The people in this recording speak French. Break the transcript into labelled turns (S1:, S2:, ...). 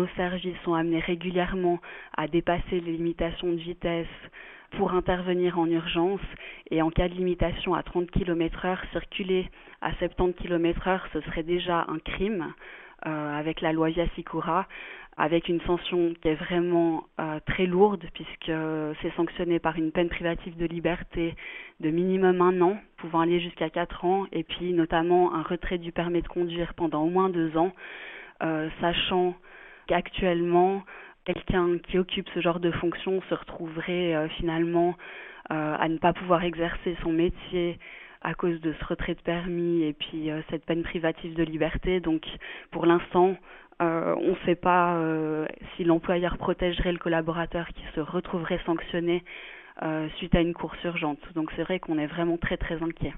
S1: nos services sont amenés régulièrement à dépasser les limitations de vitesse pour intervenir en urgence. Et en cas de limitation à 30 km heure, circuler à 70 km heure, ce serait déjà un crime euh, avec la loi Yasikura, avec une sanction qui est vraiment euh, très lourde puisque c'est sanctionné par une peine privative de liberté de minimum un an, pouvant aller jusqu'à quatre ans, et puis notamment un retrait du permis de conduire pendant au moins deux ans, euh, sachant qu'actuellement quelqu'un qui occupe ce genre de fonction se retrouverait euh, finalement euh, à ne pas pouvoir exercer son métier à cause de ce retrait de permis et puis euh, cette peine privative de liberté. Donc pour l'instant, on ne sait pas si l'employeur protégerait le collaborateur qui se retrouverait sanctionné suite à une course urgente. Donc c'est vrai qu'on est vraiment très très inquiet.